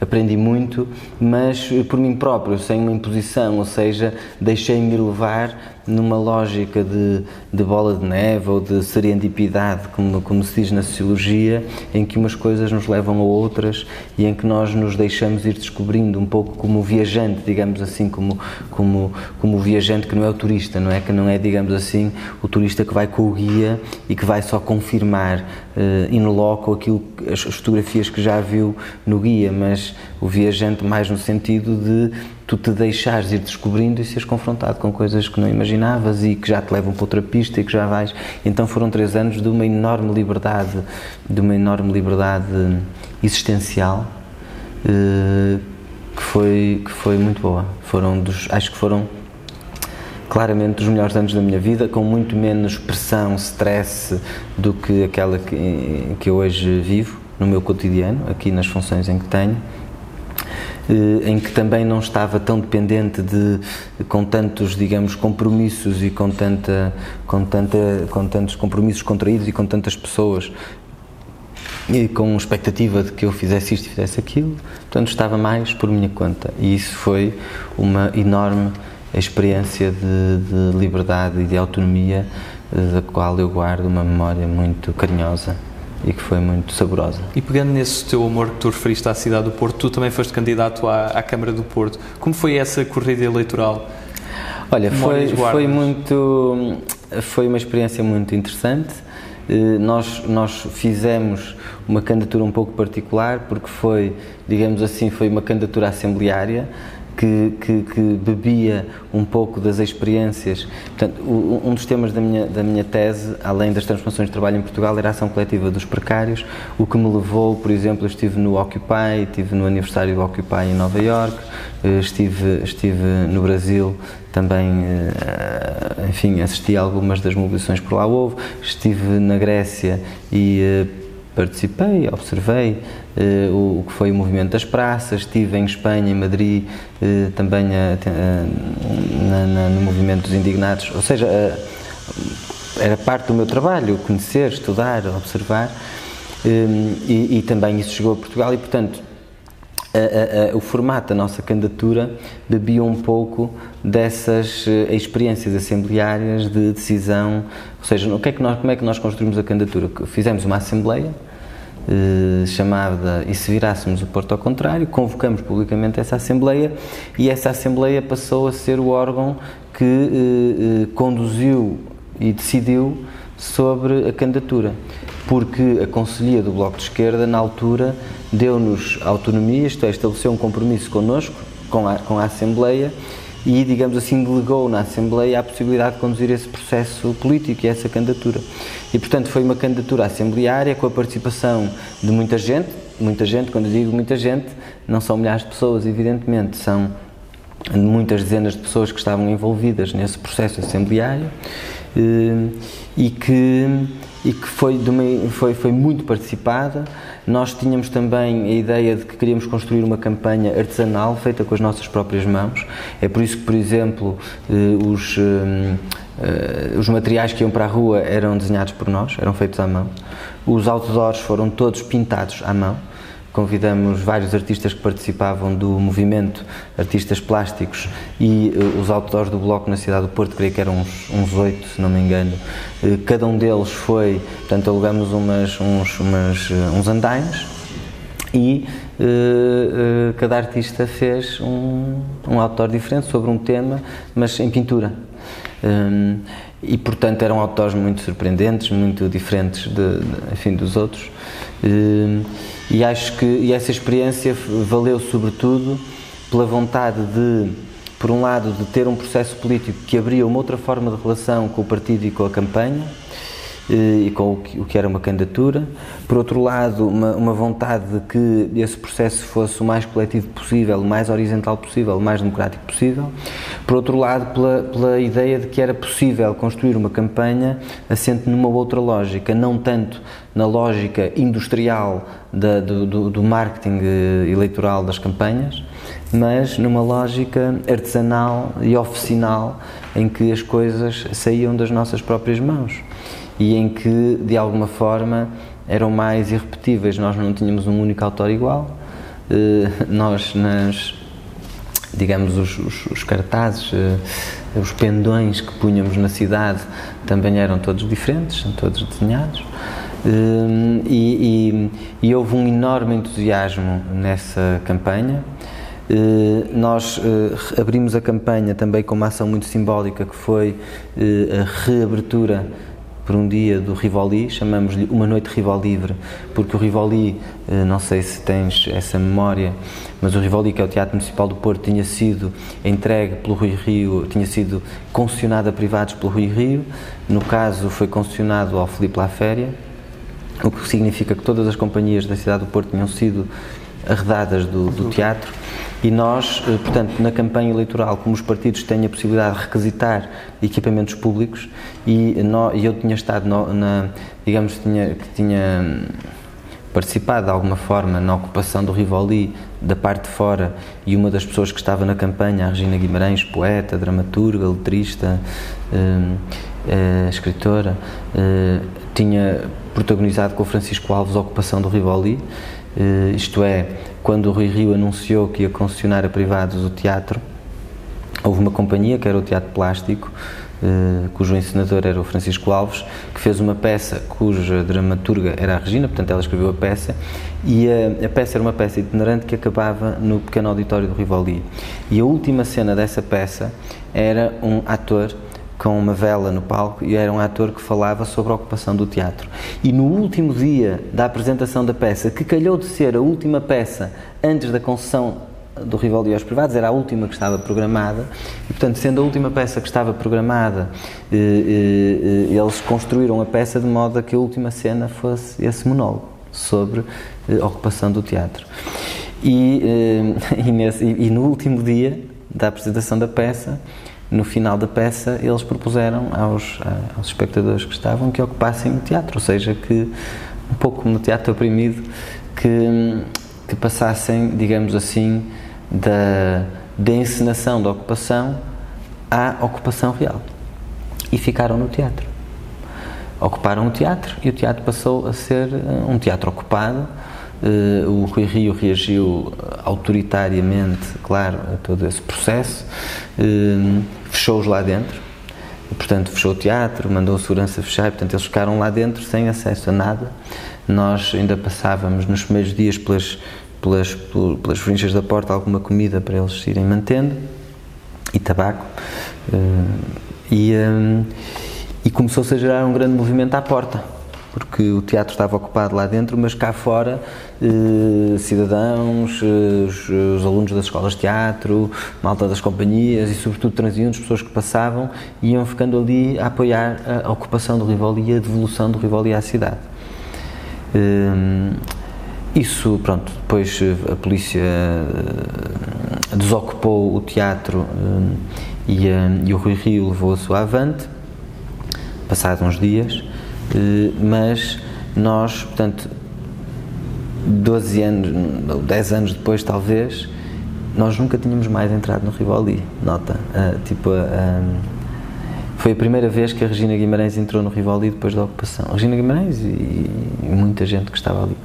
Speaker 2: aprendi muito, mas por mim próprio, sem uma imposição, ou seja, deixei-me levar numa lógica de, de, bola de neve ou de serendipidade, como, como se diz na sociologia, em que umas coisas nos levam a outras e em que nós nos deixamos ir descobrindo um pouco como viajante, digamos assim, como, como, como viajante que não é o turista, não é? Que não é, digamos assim, o turista que vai com o guia e que vai só confirmar uh, in loco aquilo, as fotografias que já viu no guia, mas o viajante mais no sentido de tu te deixares ir descobrindo e seres confrontado com coisas que não imaginavas e que já te levam para outra pista e que já vais. Então foram três anos de uma enorme liberdade, de uma enorme liberdade existencial eh, que foi que foi muito boa. Foram dos, acho que foram claramente dos melhores anos da minha vida, com muito menos pressão, stress do que aquela que, que eu hoje vivo no meu cotidiano, aqui nas funções em que tenho. Eh, em que também não estava tão dependente de com tantos digamos compromissos e com tanta com tanta com tantos compromissos contraídos e com tantas pessoas e com expectativa de que eu fizesse isto e fizesse aquilo, portanto estava mais por minha conta. E isso foi uma enorme experiência de, de liberdade e de autonomia eh, da qual eu guardo uma memória muito carinhosa e que foi muito saborosa.
Speaker 1: E pegando nesse teu amor que tu referiste à cidade do Porto, tu também foste candidato à, à Câmara do Porto. Como foi essa corrida eleitoral?
Speaker 2: Olha, foi, foi muito, foi uma experiência muito interessante. Eh, nós, nós fizemos uma candidatura um pouco particular porque foi, digamos assim, foi uma candidatura assembleária que, que, que, bebia um pouco das experiências. Portanto, um dos temas da minha, da minha tese, além das transformações de trabalho em Portugal, era a ação coletiva dos precários, o que me levou, por exemplo, eu estive no Occupy, estive no aniversário do Occupy em Nova York, eh, estive, estive no Brasil também, eh, enfim, assisti a algumas das mobilizações por lá houve, estive na Grécia e eh, participei, observei uh, o, o, que foi o movimento das praças, estive em Espanha, em Madrid, uh, também a, a, na, na, no movimento dos indignados, ou seja, era parte do meu trabalho, conhecer, estudar, observar, e, e, também isso chegou a Portugal e, portanto, a, a, o formato da nossa candidatura bebia um pouco dessas uh, experiências assembleárias de decisão, ou seja, o que é que nós, como é que nós construímos a candidatura? Fizemos uma assembleia, eh, chamada E se virássemos o Porto ao contrário, convocamos publicamente essa Assembleia e essa Assembleia passou a ser o órgão que eh, eh, conduziu e decidiu sobre a candidatura, porque a Conselhia do Bloco de Esquerda, na altura, deu-nos autonomia, isto é, estabeleceu um compromisso connosco, com a, com a Assembleia, e, digamos assim, delegou na Assembleia a possibilidade de conduzir esse processo político e essa candidatura. E, portanto, foi uma candidatura assembleária com a participação de muita gente, muita gente, quando digo muita gente, não são milhares de pessoas, evidentemente, são muitas dezenas de pessoas que estavam envolvidas nesse processo assembleário eh, e que, e que foi, uma, foi, foi muito participada. Nós tínhamos também a ideia de que queríamos construir uma campanha artesanal feita com as nossas próprias mãos. É por isso que, por exemplo, eh, os, eh, os materiais que iam para a rua eram desenhados por nós, eram feitos à mão. Os outdoors foram todos pintados à mão convidamos vários artistas que participavam do movimento, artistas plásticos e uh, os autores do bloco na cidade do Porto, creio que eram uns, oito, se não me engano. Uh, cada um deles foi, portanto, alugamos umas, uns, umas, uh, uns andaimes e cada artista fez um, um autor diferente sobre um tema, mas em pintura. Um, e portanto eram autores muito surpreendentes, muito diferentes de, de enfim, dos outros. Um, e acho que e essa experiência valeu sobretudo pela vontade de, por um lado, de ter um processo político que abria uma outra forma de relação com o partido e com a campanha, e com o que, o que, era uma candidatura. Por outro lado, uma, uma, vontade de que esse processo fosse o mais coletivo possível, o mais horizontal possível, o mais democrático possível. Por outro lado, pela, pela ideia de que era possível construir uma campanha assente numa outra lógica, não tanto na lógica industrial da, do, do, do marketing eh, eleitoral das campanhas, mas numa lógica artesanal e oficinal em que as coisas saíam das nossas próprias mãos e em que, de alguma forma, eram mais irrepetíveis. Nós não tínhamos um único autor igual. Eh, nós, nas, digamos, os, os, os cartazes, eh, os pendões que punhamos na cidade também eram todos diferentes, todos desenhados. Eh, e, e, e houve um enorme entusiasmo nessa campanha. Nós abrimos a campanha também com uma ação muito simbólica que foi a reabertura por um dia do Rivoli, chamamos-lhe Uma Noite Livre, porque o Rivoli, eh, não sei se tens essa memória, mas o Rivoli, que é o Teatro Municipal do Porto, tinha sido entregue pelo Rui Rio, tinha sido concessionado a privados pelo Rui Rio, no caso foi concessionado ao Filipe Laféria, o que significa que todas as companhias da cidade do Porto tinham sido arredadas do, do teatro. E nós, eh, portanto, na campanha eleitoral, como os partidos têm a possibilidade de requisitar equipamentos públicos e, eu tinha estado na, digamos, tinha, que tinha hum, participado de alguma forma na ocupação do Rivoli da parte de fora e uma das pessoas que estava na campanha, a Regina Guimarães, poeta, dramaturga, letrista, hum, eh, escritora, eh, tinha protagonizado com o Francisco Alves a ocupação do Rivoli isto é, quando o Rui Rio anunciou que ia concessionar a privados o teatro, houve uma companhia, que era o Teatro Plástico, uh, cujo encenador era o Francisco Alves, que fez uma peça cuja dramaturga era a Regina, portanto ela escreveu a peça, e a, a peça era uma peça itinerante que acabava no pequeno auditório do Rivoli. E a última cena dessa peça era um ator com uma vela no palco e era um ator que falava sobre a ocupação do teatro. E no último dia da apresentação da peça, que calhou de ser a última peça antes da concessão do Rivaldi aos privados, era a última que estava programada, e portanto, sendo a última peça que estava programada, eh, eh, eh, eles construíram a peça de modo a que a última cena fosse esse monólogo sobre a ocupação do teatro. E, e, nesse, e no último dia da apresentação da peça, no final da peça, eles propuseram aos, aos espectadores que estavam que ocupassem o teatro, ou seja, que, um pouco no teatro oprimido, que, que passassem, digamos assim, da, da encenação da ocupação à ocupação real. E ficaram no teatro. ocuparam o teatro e o teatro passou a ser um teatro ocupado. o Rui Rio reagiu autoritariamente, claro, a todo esse processo, fechou-os lá dentro, portanto fechou o teatro, mandou a segurança fechar, portanto eles ficaram lá dentro sem acesso a nada. Nós ainda passávamos nos primeiros dias pelas, pelas, pelas frinchas da porta alguma comida para eles irem mantendo e tabaco. Eh, e, eh, e começou-se a gerar um grande movimento à porta porque o teatro estava ocupado lá dentro, mas cá fora, eh, cidadãos, eh, os, os, alunos das escolas de teatro, malta das companhias e, sobretudo, transiuntes, pessoas que passavam, iam ficando ali a apoiar a, ocupação do Rivoli e a devolução do Rivoli à cidade. Eh, isso, pronto, depois a polícia eh, desocupou o teatro eh, e, e o Rui Rio levou a sua avante, passados uns dias, eh, mas nós, portanto, 12 anos, 10 anos depois talvez, nós nunca tínhamos mais entrado no Rivoli, nota, uh, tipo, uh, foi a primeira vez que a Regina Guimarães entrou no Rivoli depois da ocupação. A Regina Guimarães e, e muita gente que estava ali.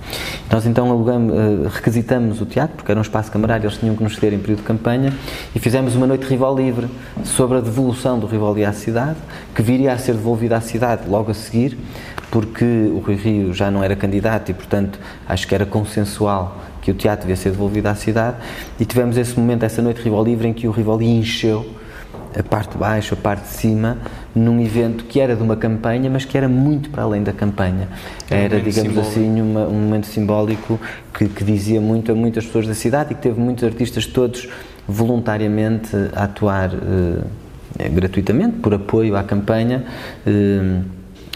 Speaker 2: Nós então alugamos, uh, requisitamos o teatro, porque era um espaço camarário, eles tinham que nos ceder em período de campanha, e fizemos uma noite rival livre sobre a devolução do Rivoli à cidade, que viria a ser devolvida à cidade logo a seguir, porque o Rui Rio já não era candidato e, portanto, acho que era consensual que o teatro devia ser devolvido à cidade e tivemos esse momento, essa noite Rival Livre, em que o Rivoli encheu a parte de baixo, a parte de cima, num evento que era de uma campanha, mas que era muito para além da campanha. Era, digamos simbólico. assim, uma, um momento simbólico que, que, dizia muito a muitas pessoas da cidade e que teve muitos artistas todos voluntariamente a atuar eh, gratuitamente, por apoio à campanha. Eh,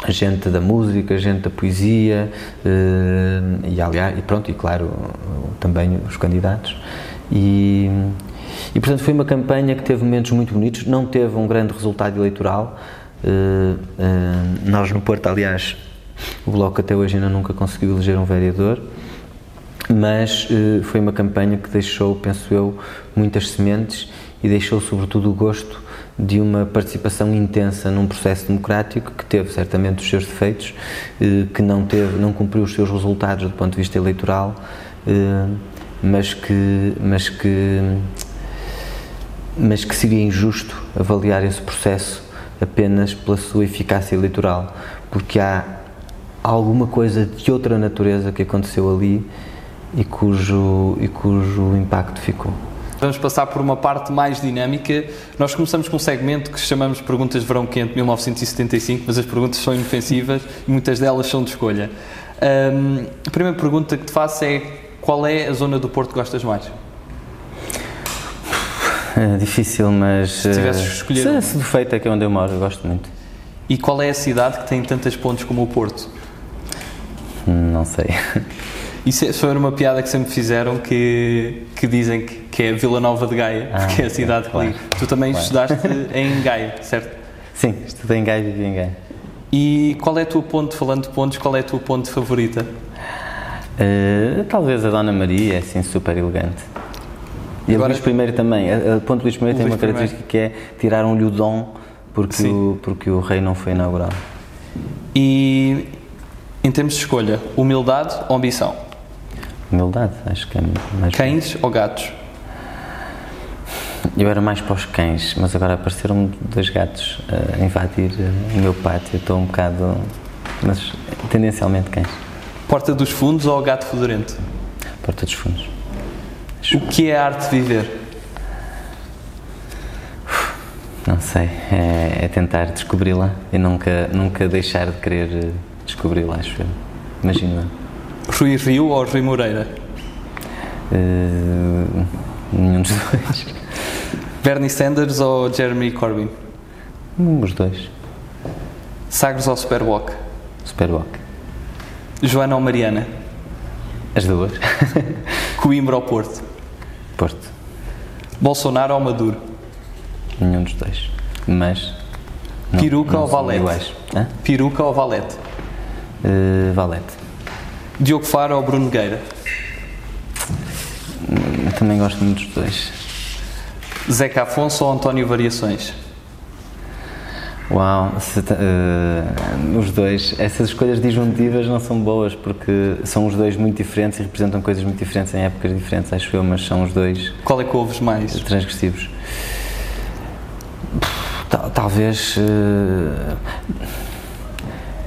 Speaker 2: gente da música, gente da poesia uh, e aliás e pronto e claro também os candidatos e, e portanto foi uma campanha que teve momentos muito bonitos. Não teve um grande resultado eleitoral. Uh, uh, nós no Porto aliás o bloco até hoje ainda nunca conseguiu eleger um vereador. Mas foi uma campanha que deixou penso eu muitas sementes e deixou sobretudo o gosto de uma participação intensa num processo democrático que teve certamente os seus defeitos, que não teve, não cumpriu os seus resultados do ponto de vista eleitoral, mas que, mas que, mas que seria injusto avaliar esse processo apenas pela sua eficácia eleitoral, porque há alguma coisa de outra natureza que aconteceu ali e cujo, e cujo impacto ficou.
Speaker 1: Vamos passar por uma parte mais dinâmica. Nós começamos com um segmento que chamamos Perguntas de Verão Quente 1975, mas as perguntas são inofensivas e muitas delas são de escolha. Um, a primeira pergunta que te faço é: qual é a zona do Porto que gostas mais?
Speaker 2: É difícil, mas.
Speaker 1: Se tivesses que escolher.
Speaker 2: Se, se feito é que é onde eu moro, eu gosto muito.
Speaker 1: E qual é a cidade que tem tantas pontes como o Porto?
Speaker 2: Não sei.
Speaker 1: Isso foi uma piada que sempre fizeram que, que dizem que, que é Vila Nova de Gaia, ah, porque é a cidade que claro. Tu também claro. estudaste em Gaia, certo?
Speaker 2: Sim, estudei em Gaia e vivi em Gaia.
Speaker 1: E qual é a tua ponte, falando de pontos, qual é a tua ponte favorita?
Speaker 2: Uh, talvez a Dona Maria, é assim super elegante. E Agora, Luís I também. A, a ponte Luís I tem uma característica que é tirar um lhudon porque o, porque o rei não foi inaugurado.
Speaker 1: E em termos de escolha, humildade ou ambição?
Speaker 2: Humildade, acho que é mais.
Speaker 1: Cães ou gatos?
Speaker 2: Eu era mais para os cães, mas agora apareceram dois gatos a invadir o meu pátio. Estou um bocado. Mas tendencialmente cães.
Speaker 1: Porta dos Fundos ou Gato Fedorento?
Speaker 2: Porta dos Fundos.
Speaker 1: O que é a arte de viver?
Speaker 2: Não sei. É, é tentar descobri-la e nunca, nunca deixar de querer descobri-la, acho eu. Imagino.
Speaker 1: Rui Rio ou Rui Moreira?
Speaker 2: Uh, nenhum dos dois.
Speaker 1: Bernie Sanders ou Jeremy Corbyn?
Speaker 2: Os dois.
Speaker 1: Sagres ou Superwalk?
Speaker 2: Superwalk.
Speaker 1: Joana ou Mariana?
Speaker 2: As duas.
Speaker 1: Coimbra ou Porto?
Speaker 2: Porto.
Speaker 1: Bolsonaro ou Maduro?
Speaker 2: Nenhum dos dois. Mas. Não,
Speaker 1: Peruca não ou Valete? Peruca ou Valete?
Speaker 2: Uh, Valete.
Speaker 1: Diogo Faro ou Bruno Nogueira?
Speaker 2: Hum, também gosto muito dos dois.
Speaker 1: Zeca Afonso ou António Variações?
Speaker 2: Uau, se, uh, os dois, essas escolhas disjuntivas não são boas porque são os dois muito diferentes e representam coisas muito diferentes em épocas diferentes, acho eu, mas são os dois.
Speaker 1: Qual é que ouves mais?
Speaker 2: Transgressivos. Talvez. Uh,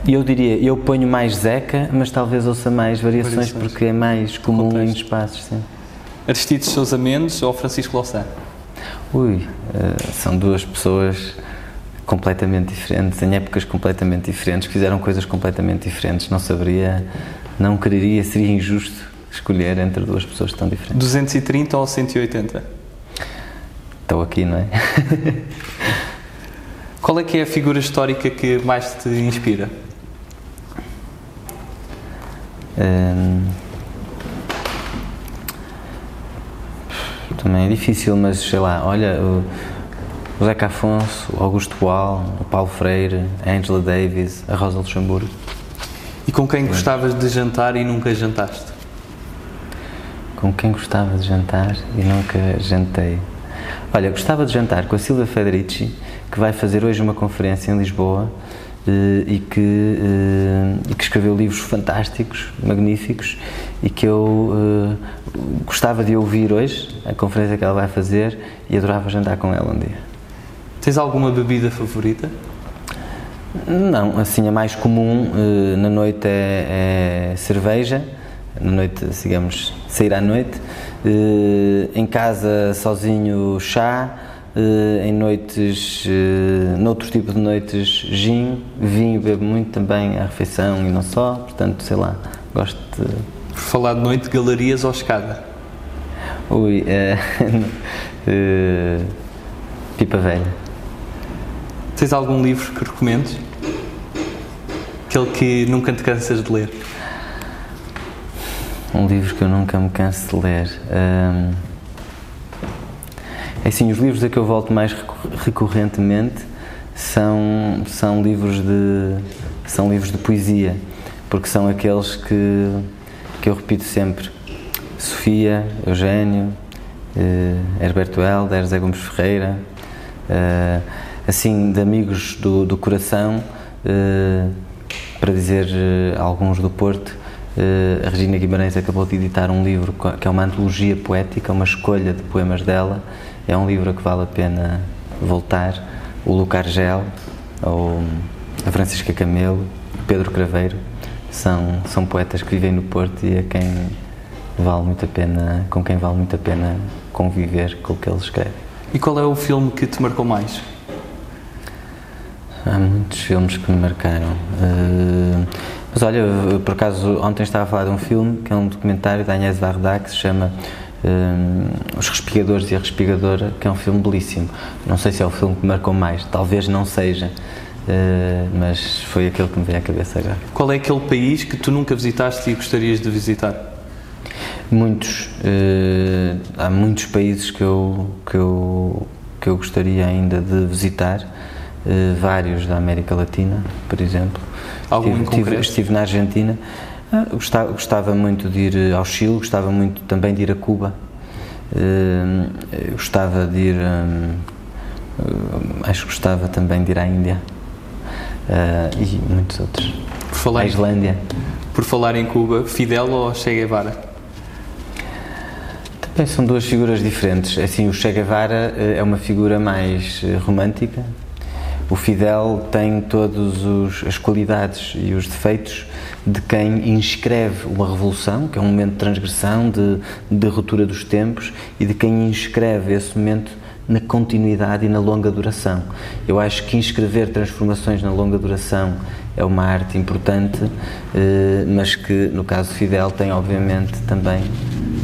Speaker 2: eu diria, eu ponho mais Zeca, mas talvez ouça mais variações, variações. porque é mais comum em espaços. Sim.
Speaker 1: Aristides Sousa Mendes ou Francisco Louçã?
Speaker 2: Ui, uh, são duas pessoas completamente diferentes, em épocas completamente diferentes, fizeram coisas completamente diferentes. Não saberia, não quereria, seria injusto escolher entre duas pessoas tão diferentes.
Speaker 1: 230 ou 180?
Speaker 2: Estou aqui, não é?
Speaker 1: Qual é que é a figura histórica que mais te inspira? Hum,
Speaker 2: também é difícil, mas sei lá, olha, o, o Zeca Afonso, o Augusto Boal, o Paulo Freire, a Angela Davis, a Rosa Luxemburgo.
Speaker 1: E com quem gostavas de jantar e nunca jantaste?
Speaker 2: Com quem gostava de jantar e nunca jantei? Olha, gostava de jantar com a Silvia Federici, que vai fazer hoje uma conferência em Lisboa eh, e que, eh, e que escreveu livros fantásticos, magníficos, e que eu eh, gostava de ouvir hoje, a conferência que ela vai fazer, e adorava jantar com ela um dia.
Speaker 1: Tens alguma bebida favorita?
Speaker 2: Não, assim a mais comum uh, na noite é, é, cerveja, na noite, digamos, sair à noite. Uh, em casa, sozinho, chá. Uh, em noites, noutro tipo de noites, gin. Vinho bebo muito também à refeição e não só, portanto, sei lá, gosto de.
Speaker 1: Por falar de noite, galerias ou escada?
Speaker 2: Ui, pipa velha.
Speaker 1: Tens algum livro que recomendes? Aquele que nunca te cansas de ler?
Speaker 2: Um livro que eu nunca me canso de ler. Hum, é assim, os livros a que eu volto mais recorrentemente são, são, livros de, são livros de poesia, porque são aqueles que, que eu repito sempre. Sofia, Eugênio, eh, Herberto Helder, José Gomes Ferreira. Eh, assim de amigos do, do coração, uh, para dizer uh, alguns do Porto, uh, a Regina Guimarães acabou de editar um livro que é uma antologia poética, uma escolha de poemas dela. É um livro que vale a pena voltar. O Luca Argel, ou a Francisca Camelo, Pedro Craveiro, são, são poetas que vivem no Porto e a quem vale muito a pena, com quem vale muito a pena conviver com o que eles escrevem.
Speaker 1: E qual é o filme que te marcou mais?
Speaker 2: Há muitos filmes que me marcaram. Uh, mas olha, por acaso, ontem estava a falar de um filme que é um documentário da Agnès Varda que se chama uh, Os Respigadores e a Respigadora, que é um filme belíssimo. Não sei se é o filme que me marcou mais, talvez não seja. Uh, mas foi aquele que me veio à cabeça agora.
Speaker 1: Qual é aquele país que tu nunca visitaste e gostarias de visitar?
Speaker 2: Muitos. Uh, há muitos países que eu, que, eu, que eu gostaria ainda de visitar. Eh, vários da América Latina, por exemplo.
Speaker 1: Algum
Speaker 2: estive, estive, estive na Argentina. Ah, gostava, gostava, muito de ir ao Chile, gostava muito também de ir a Cuba. Uh, gostava de ir. Um, acho que gostava também de ir à Índia. E muitos outros. Por falar a Islândia.
Speaker 1: Por falar em Cuba, Fidel ou Che Guevara?
Speaker 2: Também são duas figuras diferentes. Assim, o Che Guevara é uma figura mais romântica, o Fidel tem todas as qualidades e os defeitos de quem inscreve uma revolução, que é um momento de transgressão, de, de ruptura dos tempos, e de quem inscreve esse momento na continuidade e na longa duração. Eu acho que inscrever transformações na longa duração é uma arte importante, eh, mas que no caso de Fidel tem obviamente também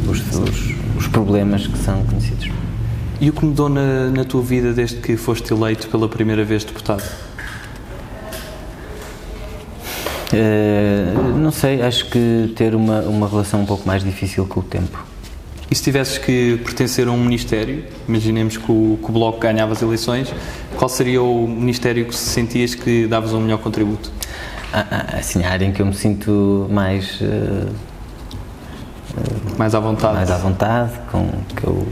Speaker 2: os, os, os problemas que são conhecidos.
Speaker 1: E o que mudou na, na tua vida desde que foste eleito pela primeira vez deputado?
Speaker 2: Uh, não sei, acho que ter uma, uma relação um pouco mais difícil com o tempo.
Speaker 1: E se tivesses que pertencer a um ministério, imaginemos que o, que o Bloco ganhava as eleições, qual seria o ministério que sentias que davas um melhor contributo?
Speaker 2: Ah, ah, assim, a área em que eu me sinto mais. Uh,
Speaker 1: mais à vontade.
Speaker 2: Mais à vontade, com que eu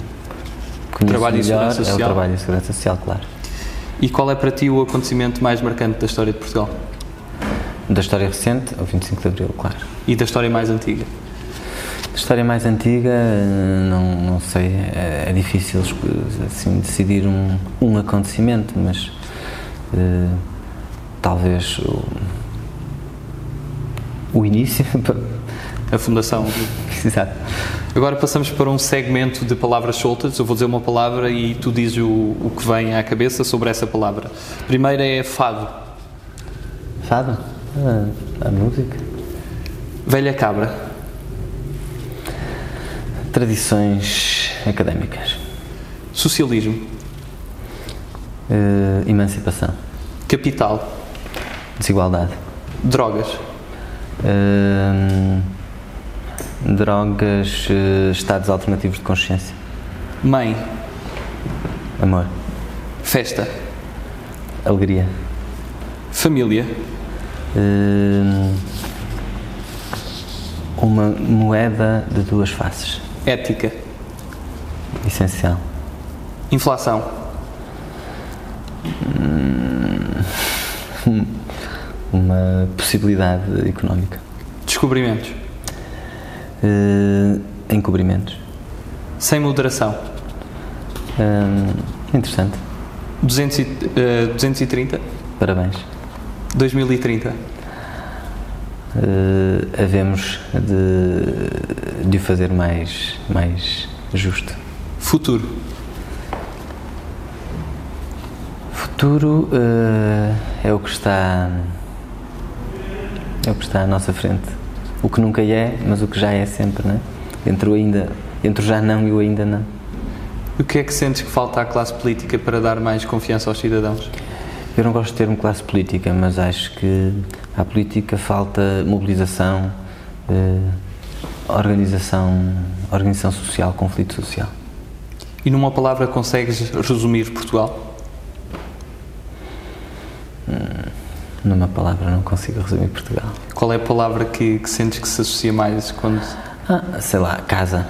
Speaker 1: trabalho melhor, e segurança social.
Speaker 2: É o trabalho e segurança social, claro.
Speaker 1: E qual é para ti o acontecimento mais marcante da história de Portugal?
Speaker 2: Da história recente, o 25 de Abril, claro.
Speaker 1: E da história mais antiga?
Speaker 2: Da história mais antiga, não, não sei, é, é difícil assim, decidir um, um acontecimento, mas uh, talvez o, o início.
Speaker 1: A fundação.
Speaker 2: Exato.
Speaker 1: Agora passamos para um segmento de palavras soltas. Eu vou dizer uma palavra e tu dizes o, o que vem à cabeça sobre essa palavra. Primeira é fado.
Speaker 2: Fado? Ah, a música.
Speaker 1: Velha cabra.
Speaker 2: Tradições académicas.
Speaker 1: Socialismo.
Speaker 2: Uh, emancipação.
Speaker 1: Capital.
Speaker 2: Desigualdade.
Speaker 1: Drogas.
Speaker 2: Uh, drogas, uh, estados alternativos de consciência.
Speaker 1: Mãe.
Speaker 2: Amor.
Speaker 1: Festa.
Speaker 2: Alegria.
Speaker 1: Família.
Speaker 2: Uh, uma moeda de duas faces.
Speaker 1: Ética.
Speaker 2: Essencial.
Speaker 1: Inflação.
Speaker 2: Hum, uma possibilidade económica.
Speaker 1: Descobrimentos.
Speaker 2: Uh, encobrimentos.
Speaker 1: Sem moderação.
Speaker 2: Uh, interessante.
Speaker 1: 200 e, uh, 230.
Speaker 2: Parabéns.
Speaker 1: 2030.
Speaker 2: Uh, havemos de, de o fazer mais, mais justo.
Speaker 1: Futuro.
Speaker 2: Futuro uh, é o que está é o que está à nossa frente. O que nunca é, mas o que já é sempre, não é? Entre o ainda, entre o já não e o ainda não.
Speaker 1: O que é que sentes que falta à classe política para dar mais confiança aos cidadãos?
Speaker 2: Eu não gosto de termo classe política, mas acho que à política falta mobilização, eh, organização, organização social, conflito social.
Speaker 1: E numa palavra consegues resumir Portugal?
Speaker 2: Numa palavra não consigo resumir Portugal.
Speaker 1: Qual é a palavra que, que sentes que se associa mais quando...
Speaker 2: Ah, sei lá, casa.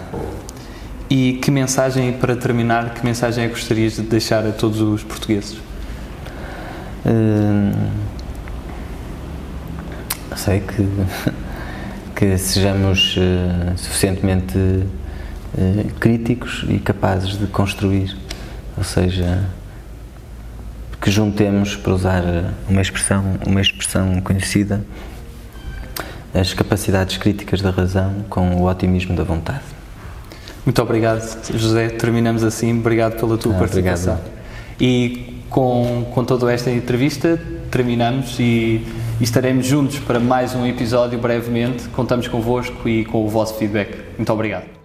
Speaker 1: E que mensagem, para terminar, que mensagem é que gostarias de deixar a todos os portugueses?
Speaker 2: Hum, sei que, que sejamos uh, suficientemente uh, críticos e capazes de construir, ou seja, que juntemos, para usar uma expressão, uma expressão conhecida, as capacidades críticas da razão com o otimismo da vontade.
Speaker 1: Muito obrigado, José. Terminamos assim. Obrigado pela tua ah, participação. Obrigado. E com, com toda esta entrevista, terminamos e, e estaremos juntos para mais um episódio brevemente. Contamos convosco e com o vosso feedback. Muito obrigado.